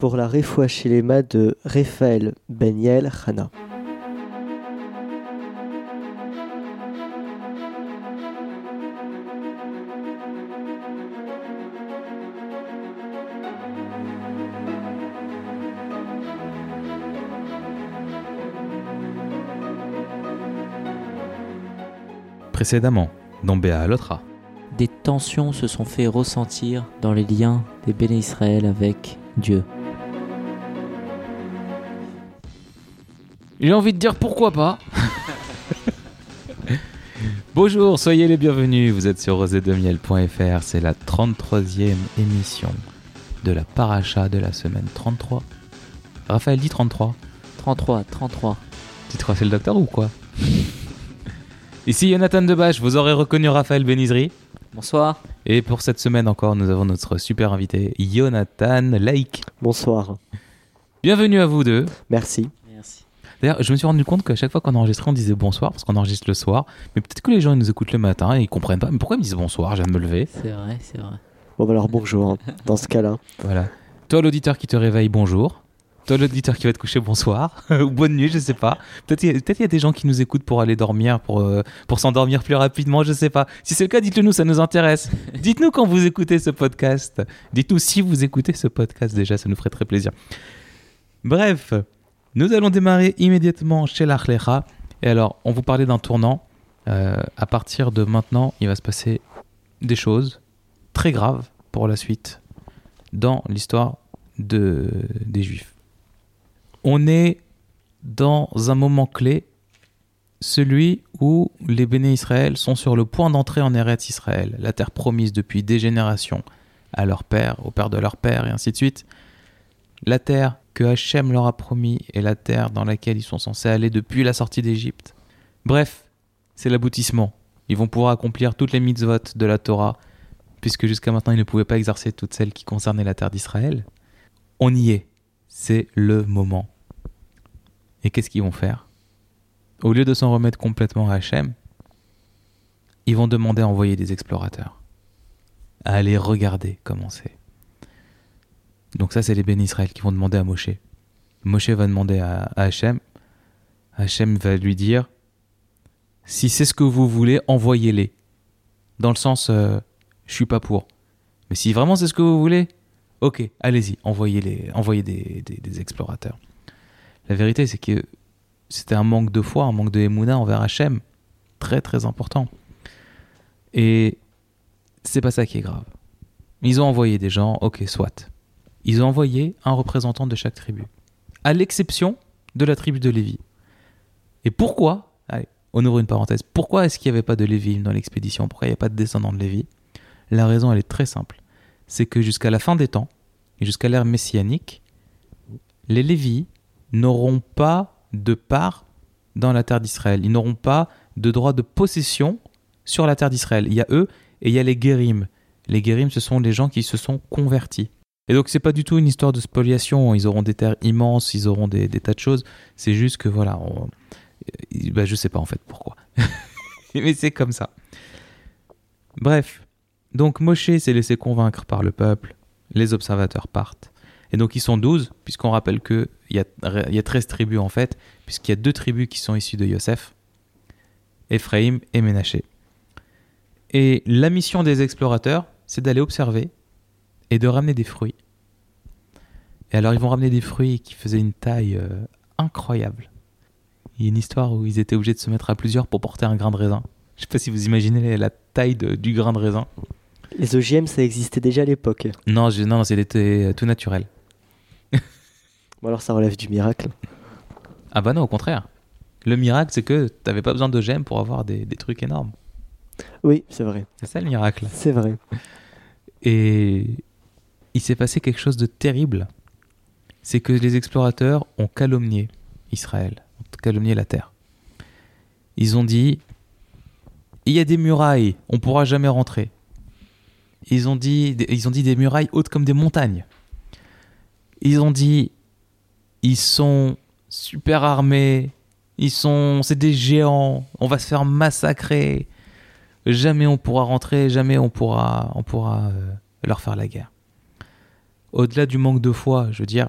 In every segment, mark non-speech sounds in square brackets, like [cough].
pour la Refoua Shilema de Raphaël Beniel Hana. Précédemment, dans Béa Alotra. Des tensions se sont fait ressentir dans les liens des béné Israël avec Dieu. J'ai envie de dire pourquoi pas. [laughs] Bonjour, soyez les bienvenus. Vous êtes sur rosedemiel.fr. C'est la 33e émission de la paracha de la semaine 33. Raphaël dit 33. 33, 33. Tu te crois c'est le docteur ou quoi? [laughs] Ici Jonathan Debache, vous aurez reconnu Raphaël Benizri. Bonsoir. Et pour cette semaine encore, nous avons notre super invité, Jonathan Laïc. Bonsoir. Bienvenue à vous deux. Merci. D'ailleurs, je me suis rendu compte qu'à chaque fois qu'on enregistrait, on disait bonsoir parce qu'on enregistre le soir. Mais peut-être que les gens ils nous écoutent le matin et ils comprennent pas. Mais pourquoi ils me disent bonsoir? Je viens de me lever. C'est vrai, c'est vrai. Bon, bah alors bonjour, hein, dans ce cas-là. Voilà. Toi, l'auditeur qui te réveille, bonjour. Toi, l'auditeur qui va te coucher, bonsoir. [laughs] Ou bonne nuit, je sais pas. Peut-être il y, il y a des gens qui nous écoutent pour aller dormir, pour, euh, pour s'endormir plus rapidement, je sais pas. Si c'est le cas, dites-le nous, ça nous intéresse. [laughs] Dites-nous quand vous écoutez ce podcast. Dites-nous si vous écoutez ce podcast déjà, ça nous ferait très plaisir. Bref, nous allons démarrer immédiatement chez l'Arlecha. Et alors, on vous parlait d'un tournant. Euh, à partir de maintenant, il va se passer des choses très graves pour la suite dans l'histoire de, des Juifs. On est dans un moment clé, celui où les béné Israël sont sur le point d'entrer en Eretz Israël, la terre promise depuis des générations à leur père, au père de leur père, et ainsi de suite. La terre que Hachem leur a promis est la terre dans laquelle ils sont censés aller depuis la sortie d'Égypte. Bref, c'est l'aboutissement. Ils vont pouvoir accomplir toutes les mitzvot de la Torah, puisque jusqu'à maintenant ils ne pouvaient pas exercer toutes celles qui concernaient la terre d'Israël. On y est. C'est le moment. Et qu'est-ce qu'ils vont faire? Au lieu de s'en remettre complètement à Hachem, ils vont demander à envoyer des explorateurs, à aller regarder comment c'est. Donc ça, c'est les bénis Israël qui vont demander à Moshe. Moshe va demander à, à Hachem. Hachem va lui dire, si c'est ce que vous voulez, envoyez-les. Dans le sens, euh, je suis pas pour. Mais si vraiment c'est ce que vous voulez, ok, allez-y, envoyez, les, envoyez des, explorateurs. La vérité, c'est que c'était un manque de foi, un manque de Emouna envers Hachem, très très important. Et c'est pas ça qui est grave. Ils ont envoyé des gens, ok, soit. Ils ont envoyé un représentant de chaque tribu, à l'exception de la tribu de Lévi. Et pourquoi Allez, on ouvre une parenthèse. Pourquoi est-ce qu'il n'y avait pas de Lévi dans l'expédition? Pourquoi il n'y a pas de descendants de Lévi? La raison, elle est très simple. C'est que jusqu'à la fin des temps, et jusqu'à l'ère messianique, les Lévis n'auront pas de part dans la terre d'Israël. Ils n'auront pas de droit de possession sur la terre d'Israël. Il y a eux et il y a les Guérim. Les Guérim, ce sont les gens qui se sont convertis. Et donc, c'est pas du tout une histoire de spoliation. Ils auront des terres immenses, ils auront des, tas de choses. C'est juste que, voilà, on... bah, je sais pas en fait pourquoi. [laughs] Mais c'est comme ça. Bref, donc Moshe s'est laissé convaincre par le peuple, les observateurs partent. Et donc ils sont 12, puisqu'on rappelle qu'il y, a, y a 13 tribus en fait, puisqu'il y a deux tribus qui sont issues de Yosef, Ephraim et Ménaché. Et la mission des explorateurs, c'est d'aller observer et de ramener des fruits. Et alors ils vont ramener des fruits qui faisaient une taille euh, incroyable. Il y a une histoire où ils étaient obligés de se mettre à plusieurs pour porter un grain de raisin. Je sais pas si vous imaginez la taille de- du grain de raisin. Les OGM, ça existait déjà à l'époque. Non, je- non, non, c'était euh, tout naturel. [laughs] Bon, alors ça relève du miracle. Ah bah non, au contraire. Le miracle, c'est que t'avais pas besoin gemmes pour avoir des, des trucs énormes. Oui, c'est vrai. C'est ça le miracle. C'est vrai. Et il s'est passé quelque chose de terrible. C'est que les explorateurs ont calomnié Israël, ont calomnié la terre. Ils ont dit il y a des murailles, on pourra jamais rentrer. Ils ont dit ils ont dit des murailles hautes comme des montagnes. Ils ont dit ils sont super armés, ils sont c'est des géants, on va se faire massacrer. Jamais on pourra rentrer, jamais on pourra on pourra euh, leur faire la guerre. Au-delà du manque de foi, je veux dire,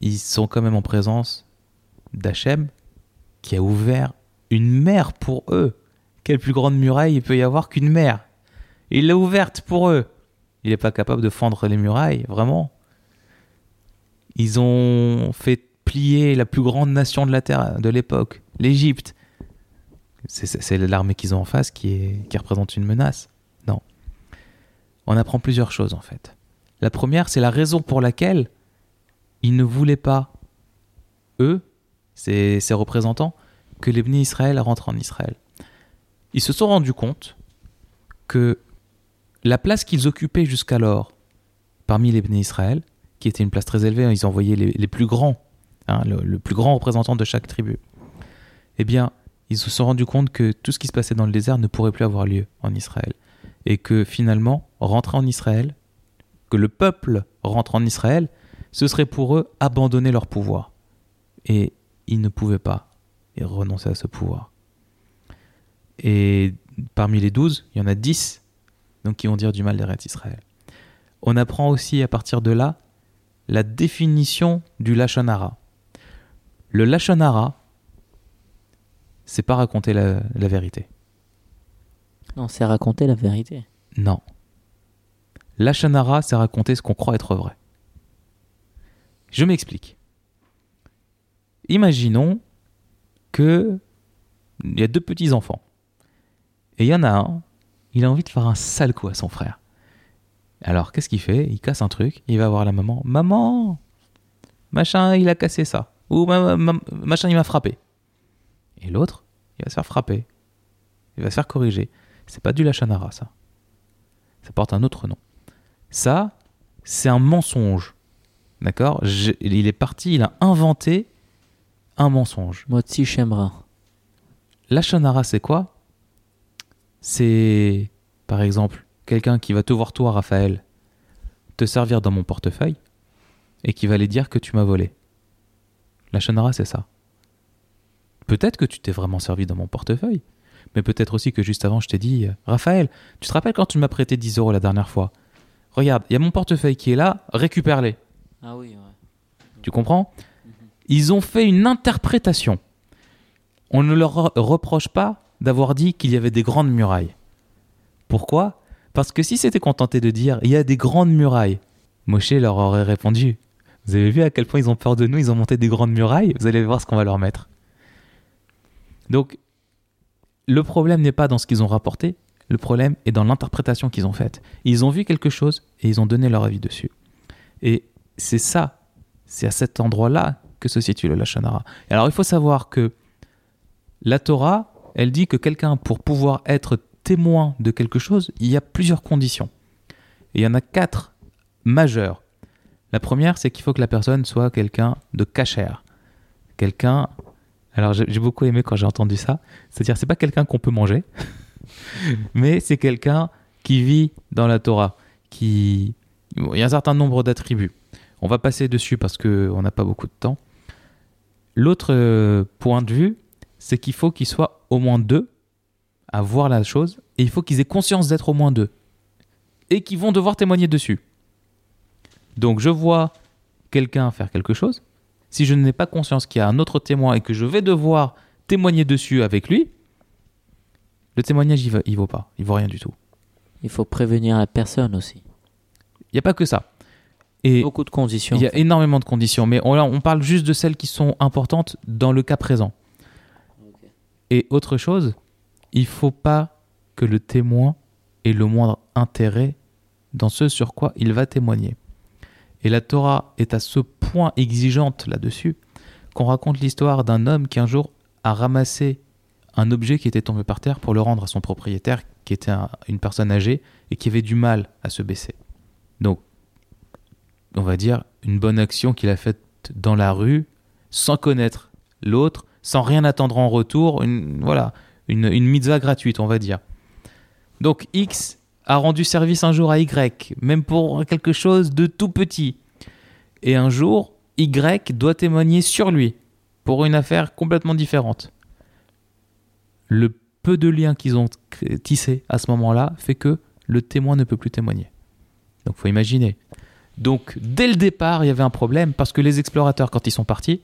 ils sont quand même en présence d'Hachem qui a ouvert une mer pour eux. Quelle plus grande muraille il peut y avoir qu'une mer Il l'a ouverte pour eux. Il n'est pas capable de fendre les murailles, vraiment. Ils ont fait plier la plus grande nation de la Terre de l'époque, l'Égypte. C'est l'armée qu'ils ont en face qui, représente une menace. Non. On apprend plusieurs choses en fait. La première, c'est la raison pour laquelle ils ne voulaient pas, eux, ces, représentants, que les bénis Israël rentrent en Israël. Ils se sont rendus compte que la place qu'ils occupaient jusqu'alors parmi les bénis Israël, qui était une place très élevée, ils envoyaient les, les plus grands, hein, le, le plus grand représentant de chaque tribu, eh bien, ils se sont rendus compte que tout ce qui se passait dans le désert ne pourrait plus avoir lieu en Israël. Et que finalement, rentrer en Israël, que le peuple rentre en Israël, ce serait pour eux abandonner leur pouvoir. Et ils ne pouvaient pas renoncer à ce pouvoir. Et parmi les douze, il y en a dix donc, qui vont dire du mal des Israël. On apprend aussi à partir de là la définition du Lachonara. Le Lachonara, c'est pas raconter la, la vérité. Non, c'est raconter la vérité. Non. Lachonara, c'est raconter ce qu'on croit être vrai. Je m'explique. Imaginons que il y a deux petits enfants. Et il y en a un, il a envie de faire un sale coup à son frère. Alors, qu'est-ce qu'il fait? Il casse un truc, il va voir la maman. Maman Machin, il a cassé ça. Ou ma- ma- machin, il m'a frappé. Et l'autre, il va se faire frapper. Il va se faire corriger. C'est pas du lachanara, ça. Ça porte un autre nom. Ça, c'est un mensonge. D'accord Il est parti, il a inventé un mensonge. Motsi Shemra. Lachonara, c'est quoi C'est, par exemple, quelqu'un qui va te voir, toi, Raphaël, te servir dans mon portefeuille et qui va aller dire que tu m'as volé. Lachonara, c'est ça. Peut-être que tu t'es vraiment servi dans mon portefeuille, mais peut-être aussi que juste avant, je t'ai dit euh, Raphaël, tu te rappelles quand tu m'as prêté 10 euros la dernière fois Regarde, il y a mon portefeuille qui est là, récupère-les. Ah oui, ouais. Tu comprends? Ils ont fait une interprétation. On ne leur re- reproche pas d'avoir dit qu'il y avait des grandes murailles. Pourquoi? Parce que si c'était contenté de dire il y a des grandes murailles, Moshe leur aurait répondu Vous avez vu à quel point ils ont peur de nous, ils ont monté des grandes murailles, vous allez voir ce qu'on va leur mettre. Donc, le problème n'est pas dans ce qu'ils ont rapporté, le problème est dans l'interprétation qu'ils ont faite. Ils ont vu quelque chose et ils ont donné leur avis dessus. Et c'est ça, c'est à cet endroit-là que se situe le Lachonara. Alors il faut savoir que la Torah, elle dit que quelqu'un, pour pouvoir être témoin de quelque chose, il y a plusieurs conditions. Et il y en a quatre majeures. La première, c'est qu'il faut que la personne soit quelqu'un de cachère. Quelqu'un. Alors j'ai j'ai beaucoup aimé quand j'ai entendu ça. C'est-à-dire, c'est pas quelqu'un qu'on peut manger, [laughs] [laughs] mais c'est quelqu'un qui vit dans la Torah, qui. Il y a un certain nombre d'attributs. On va passer dessus parce qu'on n'a pas beaucoup de temps. L'autre euh, point de vue, c'est qu'il faut qu'il soit au moins deux à voir la chose, et il faut qu'ils aient conscience d'être au moins deux, et qu'ils vont devoir témoigner dessus. Donc je vois quelqu'un faire quelque chose, si je n'ai pas conscience qu'il y a un autre témoin et que je vais devoir témoigner dessus avec lui, le témoignage, il va, il vaut pas, il vaut rien du tout. Il faut prévenir la personne aussi. Il n'y a pas que ça. Et Beaucoup de conditions. il y a énormément de conditions, mais on, là, on parle juste de celles qui sont importantes dans le cas présent. Et autre chose, il faut pas que le témoin ait le moindre intérêt dans ce sur quoi il va témoigner. Et la Torah est à ce point exigeante là-dessus qu'on raconte l'histoire d'un homme qui un jour a ramassé un objet qui était tombé par terre pour le rendre à son propriétaire, qui était un- une personne âgée et qui avait du mal à se baisser. Donc, on va dire, une bonne action qu'il a faite dans la rue, sans connaître l'autre, sans rien attendre en retour, une, voilà, une, une mitzvah gratuite, on va dire. Donc X a rendu service un jour à Y, même pour quelque chose de tout petit. Et un jour, Y doit témoigner sur lui, pour une affaire complètement différente. Le peu de liens qu'ils ont tissés à ce moment-là fait que le témoin ne peut plus témoigner. Donc faut imaginer. Donc, dès le départ, il y avait un problème parce que les explorateurs, quand ils sont partis,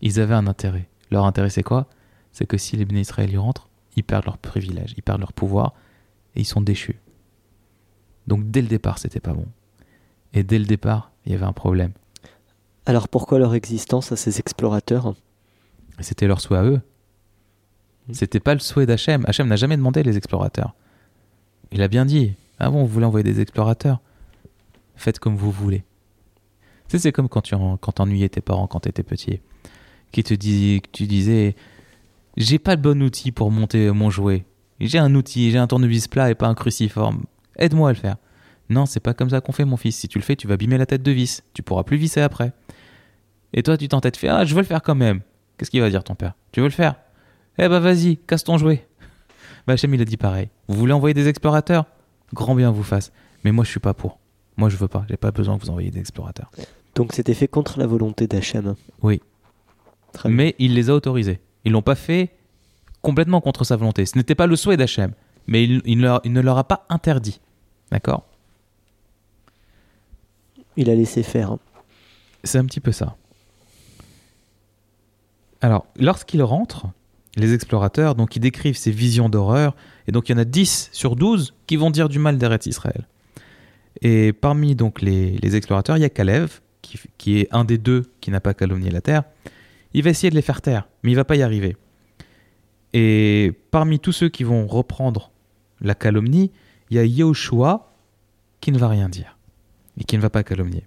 ils avaient un intérêt. Leur intérêt, c'est quoi? C'est que si les Béné Israël y rentrent, ils perdent leur privilège, ils perdent leur pouvoir et ils sont déchus. Donc, dès le départ, c'était pas bon. Et dès le départ, il y avait un problème. Alors pourquoi leur existence à ces explorateurs? C'était leur souhait à eux. Mm. C'était pas le souhait d'Hachem. Hachem n'a jamais demandé les explorateurs. Il a bien dit Ah bon, vous voulez envoyer des explorateurs? Faites comme vous voulez. C'est comme quand tu quand t'ennuyais tes parents quand t'étais petit. Qui te dis, tu disais J'ai pas le bon outil pour monter mon jouet. J'ai un outil, j'ai un tournevis plat et pas un cruciforme. Aide-moi à le faire. Non, c'est pas comme ça qu'on fait, mon fils. Si tu le fais, tu vas abîmer la tête de vis. Tu pourras plus visser après. Et toi, tu t'entêtes, fais Ah, je veux le faire quand même. Qu'est-ce qu'il va dire ton père Tu veux le faire? Eh bah vas-y, casse ton jouet. Bah Hachem, il a dit pareil. Vous voulez envoyer des explorateurs? Grand bien vous fasse. Mais moi, je suis pas pour. Moi, je veux pas. J'ai pas besoin que vous envoyiez des explorateurs. Donc c'était fait contre la volonté d'Hachem. Oui. Très bien. Mais il les a autorisés. Ils l'ont pas fait complètement contre sa volonté. Ce n'était pas le souhait d'Hachem. Mais il, il ne leur- il ne leur a pas interdit. D'accord? Il a laissé faire. C'est un petit peu ça. Alors, lorsqu'ils rentrent, les explorateurs, donc ils décrivent ces visions d'horreur, et donc il y en a 10 sur 12 qui vont dire du mal d'Eretz Israël. Et parmi donc les, explorateurs, il y a Kalev, qui, qui est un des deux qui n'a pas calomnié la terre. Il va essayer de les faire taire, mais il va pas y arriver. Et parmi tous ceux qui vont reprendre la calomnie, il y a Yehoshua qui ne va rien dire et qui ne va pas calomnier.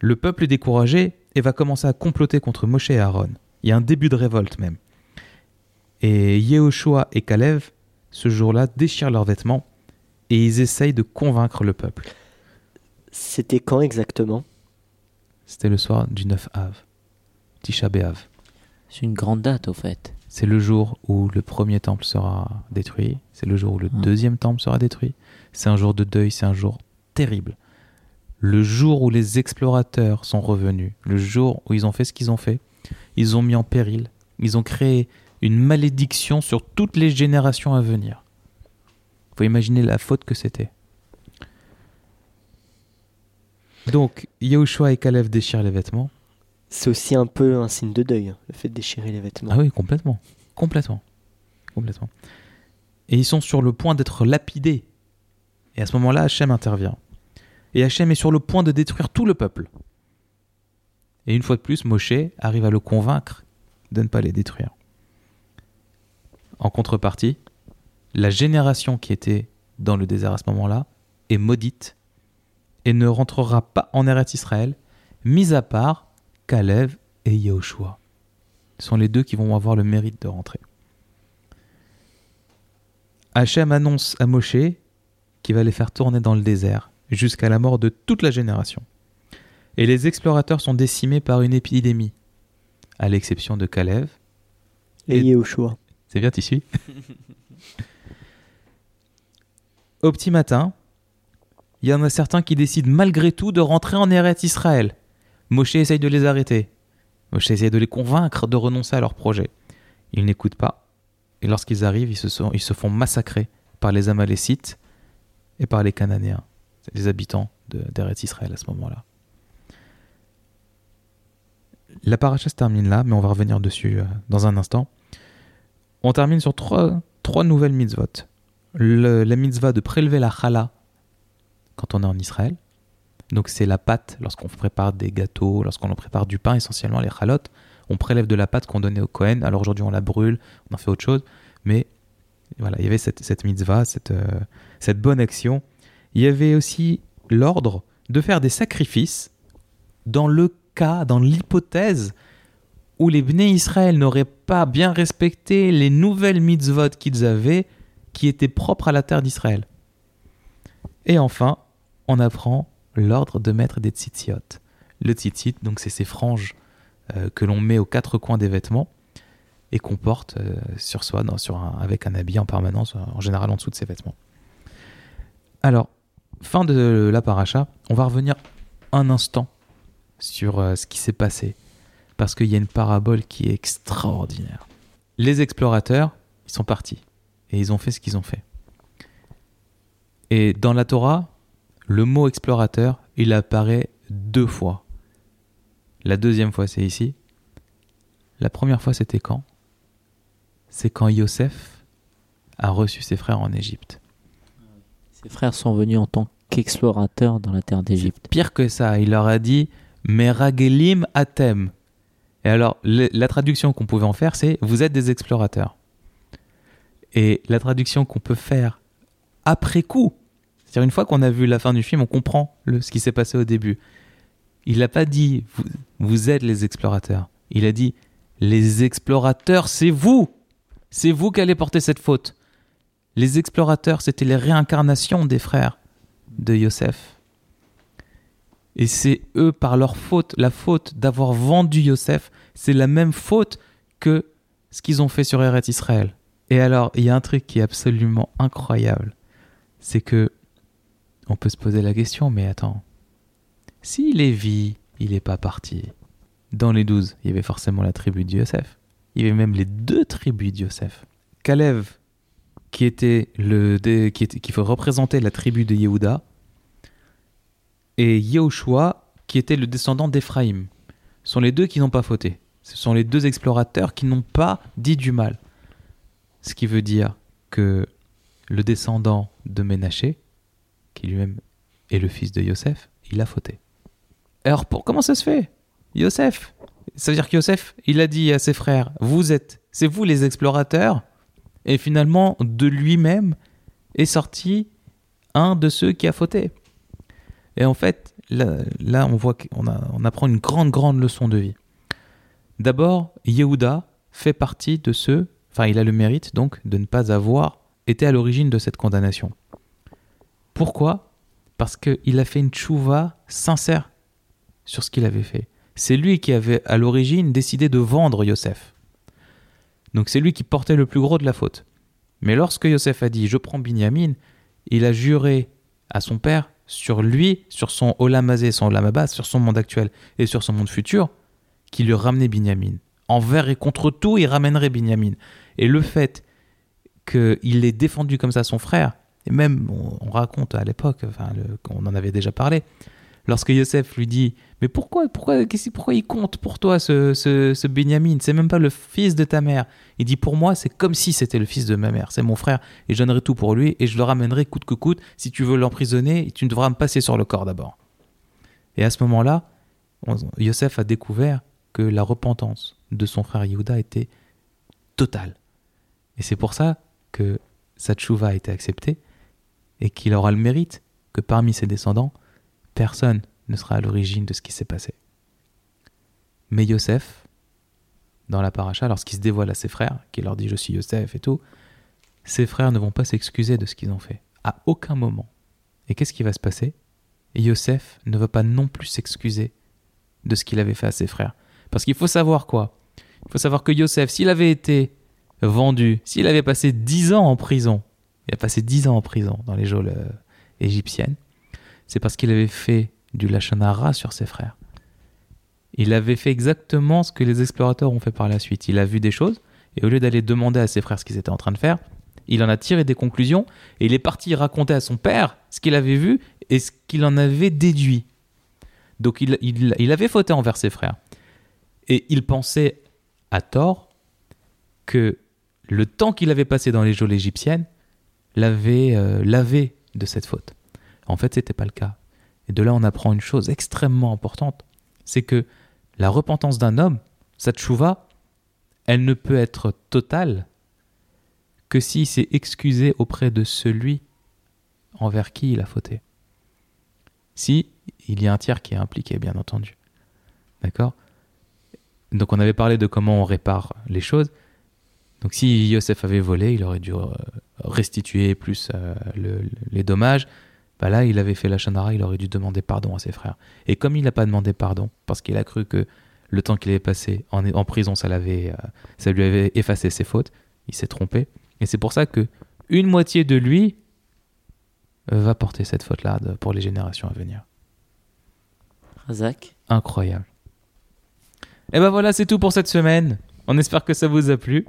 Le peuple est découragé et va commencer à comploter contre Moshe et Aaron. Il y a un début de révolte même. Et Yehoshua et Kalev, ce jour-là, déchirent leurs vêtements et ils essayent de convaincre le peuple. C'était quand exactement? C'était le soir du 9 Av, Tisha B'Av. C'est une grande date au fait. C'est le jour où le premier temple sera détruit, c'est le jour où le Hmm. deuxième temple sera détruit. C'est un jour de deuil, c'est un jour terrible. Le jour où les explorateurs sont revenus, le jour où ils ont fait ce qu'ils ont fait, ils ont mis en péril, ils ont créé une malédiction sur toutes les générations à venir. Faut imaginer la faute que c'était. Donc, Yahushua et Caleb déchirent les vêtements. C'est aussi un peu un signe de deuil, hein, le fait de déchirer les vêtements. Ah oui, complètement. Complètement. Complètement. Et ils sont sur le point d'être lapidés. Et à ce moment-là, Hachem intervient. Et Hachem est sur le point de détruire tout le peuple. Et une fois de plus, Moshe arrive à le convaincre de ne pas les détruire. En contrepartie, la génération qui était dans le désert à ce moment-là est maudite et ne rentrera pas en Eretz Israël, mis à part Kalev et Yehoshua. Ce sont les deux qui vont avoir le mérite de rentrer. Hachem annonce à Moshe qu'il va les faire tourner dans le désert jusqu'à la mort de toute la génération. Et les explorateurs sont décimés par une épidémie, à l'exception de Kalev. Et Et-. C'est bien, t'y suis [laughs] Au petit matin, il y en a certains qui décident malgré tout de rentrer en Eretz Israël. Moshe essaye de les arrêter. Moshe essaye de les convaincre de renoncer à leur projet. Ils n'écoutent pas. Et lorsqu'ils arrivent, ils se, font massacrer par les Amalécites et par les Cananéens, les habitants de- d'Eretz Israël à ce moment-là. La paracha se termine là, mais on va revenir dessus euh, dans un instant. On termine sur trois, trois nouvelles mitzvot. La mitzvah de prélever la challah quand on est en Israël. Donc c'est la pâte lorsqu'on prépare des gâteaux, lorsqu'on prépare du pain, essentiellement les chalotes. On prélève de la pâte qu'on donnait au Kohen. Alors aujourd'hui on la brûle, on en fait autre chose. Mais voilà, il y avait cette, cette mitzvah, cette, euh, cette bonne action. Il y avait aussi l'ordre de faire des sacrifices dans le cas, dans l'hypothèse où les Bnei Israël n'auraient pas bien respecté les nouvelles mitzvot qu'ils avaient qui étaient propres à la terre d'Israël. Et enfin, on apprend l'ordre de mettre des tzitziot. Le tzitzit, donc c'est ces franges euh, que l'on met aux quatre coins des vêtements et qu'on porte euh, sur soi avec un habit en permanence, en général en dessous de ses vêtements. Alors, fin de la paracha, on va revenir un instant sur euh, ce qui s'est passé parce qu'il y a une parabole qui est extraordinaire. Les explorateurs, ils sont partis et ils ont fait ce qu'ils ont fait. Et dans la Torah, le mot explorateur il apparaît deux fois. La deuxième fois, c'est ici. La première fois, c'était quand? C'est quand Yosef a reçu ses frères en Égypte. Ses frères sont venus en tant qu'explorateurs dans la terre d'Égypte. Pire que ça, il leur a dit Meragelim atem. Et alors, la traduction qu'on pouvait en faire, c'est Vous êtes des explorateurs. Et la traduction qu'on peut faire après coup, c'est-à-dire une fois qu'on a vu la fin du film, on comprend ce qui s'est passé au début. Il n'a pas dit vous, vous êtes les explorateurs. Il a dit Les explorateurs, c'est vous C'est vous qui allez porter cette faute. Les explorateurs, c'était les réincarnations des frères de Yosef. Et c'est eux, par leur faute, la faute d'avoir vendu Yosef, c'est la même faute que ce qu'ils ont fait sur Eretz Israël. Et alors, il y a un truc qui est absolument incroyable. C'est que on peut se poser la question, mais attends. Si Lévi, il n'est pas parti, dans les douze, il y avait forcément la tribu de Yosef. Il y avait même les deux tribus de Yosef. Caleb, qui était le qui, qui représentait la tribu de Yehuda, et Yehoshua, qui était le descendant d'Éphraïm, sont les deux qui n'ont pas fauté. Ce sont les deux explorateurs qui n'ont pas dit du mal. Ce qui veut dire que le descendant de Ménaché, qui lui-même est le fils de Yosef, il a fauté. Alors, pour, comment ça se fait Yosef? Ça veut dire que Yosef, il a dit à ses frères, vous êtes, c'est vous les explorateurs, et finalement, de lui-même est sorti un de ceux qui a fauté. Et en fait, là, on voit qu'on on apprend une grande, grande leçon de vie. D'abord, Yehuda fait partie de ceux, enfin, il a le mérite donc de ne pas avoir été à l'origine de cette condamnation. Pourquoi? Parce qu'il a fait une tchouva sincère sur ce qu'il avait fait. C'est lui qui avait à l'origine décidé de vendre Yosef. Donc c'est lui qui portait le plus gros de la faute. Mais lorsque Yosef a dit je prends Binyamin, il a juré à son père sur lui, sur son Olamazé, son Olamabas, sur son monde actuel et sur son monde futur, qu'il lui ramenait Binyamin. Envers et contre tout, il ramènerait Binyamin. Et le fait qu'il ait défendu comme ça son frère, et même on, on raconte à l'époque, enfin, on en avait déjà parlé, lorsque Yosef lui dit Mais pourquoi, pourquoi, pourquoi il compte pour toi ce, ce, ce Binyamin C'est même pas le fils de ta mère. Il dit Pour moi, c'est comme si c'était le fils de ma mère. C'est mon frère et je donnerai tout pour lui et je le ramènerai coûte que coûte. Si tu veux l'emprisonner, tu devras me passer sur le corps d'abord. Et à ce moment-là, Yosef a découvert que la repentance de son frère Yehuda était totale. Et c'est pour ça que sa a été acceptée et qu'il aura le mérite que parmi ses descendants, personne ne sera à l'origine de ce qui s'est passé. Mais Yosef, dans la paracha, lorsqu'il se dévoile à ses frères, qui leur dit je suis Yosef et tout, ses frères ne vont pas s'excuser de ce qu'ils ont fait. À aucun moment. Et qu'est-ce qui va se passer? Yosef ne va pas non plus s'excuser de ce qu'il avait fait à ses frères. Parce qu'il faut savoir quoi? Il faut savoir que Yosef, s'il avait été vendu, s'il avait passé 10 ans en prison, il a passé 10 ans en prison dans les geôles euh, égyptiennes, c'est parce qu'il avait fait du lachonara sur ses frères. Il avait fait exactement ce que les explorateurs ont fait par la suite. Il a vu des choses, et au lieu d'aller demander à ses frères ce qu'ils étaient en train de faire, il en a tiré des conclusions, et il est parti raconter à son père ce qu'il avait vu et ce qu'il en avait déduit. Donc il, il, il avait fauté envers ses frères. Et il pensait, à tort, que le temps qu'il avait passé dans les geôles égyptiennes l'avait euh, lavé de cette faute. En fait, c'était pas le cas. Et de là, on apprend une chose extrêmement importante, c'est que la repentance d'un homme, sa tchouva, elle ne peut être totale que s'il s'est excusé auprès de celui envers qui il a fauté. Si il y a un tiers qui est impliqué, bien entendu. D'accord? Donc on avait parlé de comment on répare les choses. Donc si Yosef avait volé, il aurait dû euh, restituer plus euh, le- les dommages. Bah là, il avait fait la chanara, il aurait dû demander pardon à ses frères. Et comme il n'a pas demandé pardon, parce qu'il a cru que le temps qu'il avait passé en, en prison, ça, l'avait, euh, ça lui avait effacé ses fautes, il s'est trompé. Et c'est pour ça que une moitié de lui va porter cette faute-là pour les générations à venir. Razak Incroyable. Et ben voilà, c'est tout pour cette semaine. On espère que ça vous a plu.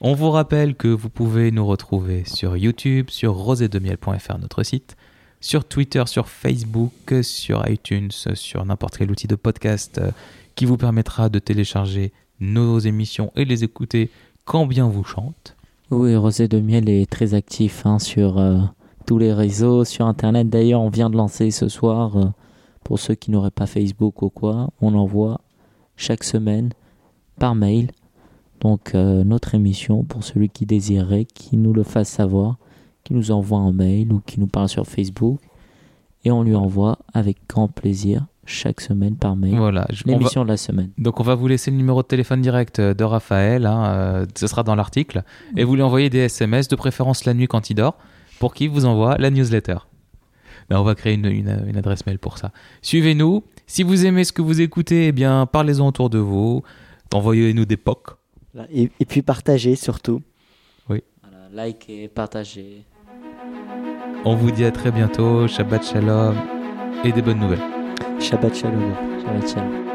On vous rappelle que vous pouvez nous retrouver sur YouTube, sur rosédemiel.fr, notre site. sur Twitter, sur Facebook, sur iTunes, sur n'importe quel outil de podcast euh, qui vous permettra de télécharger nos émissions et les écouter quand bien vous chante. Oui, Rosé de Miel est très actif hein, sur euh, tous les réseaux, sur Internet. D'ailleurs, on vient de lancer ce soir, euh, pour ceux qui n'auraient pas Facebook ou quoi, on envoie chaque semaine par mail donc euh, notre émission pour celui qui désirerait, qui nous le fasse savoir, qui nous envoie un mail ou qui nous parle sur Facebook et on lui envoie avec grand plaisir chaque semaine par mail Voilà. va- l'émission de la semaine. Donc on va vous laisser le numéro de téléphone direct de Raphaël, hein, euh, ce sera dans l'article, et vous lui envoyez des SMS, de préférence la nuit quand il dort, pour qu'il vous envoie la newsletter. Ben, on va créer une, une- une adresse mail pour ça. Suivez-nous. Si vous aimez ce que vous écoutez, eh bien parlez-en autour de vous. Envoyez-nous des POC. Et, et puis partagez surtout. Voilà, likez, partagez. On vous dit à très bientôt. Shabbat shalom et des bonnes nouvelles. Shabbat shalom. Shabbat shalom.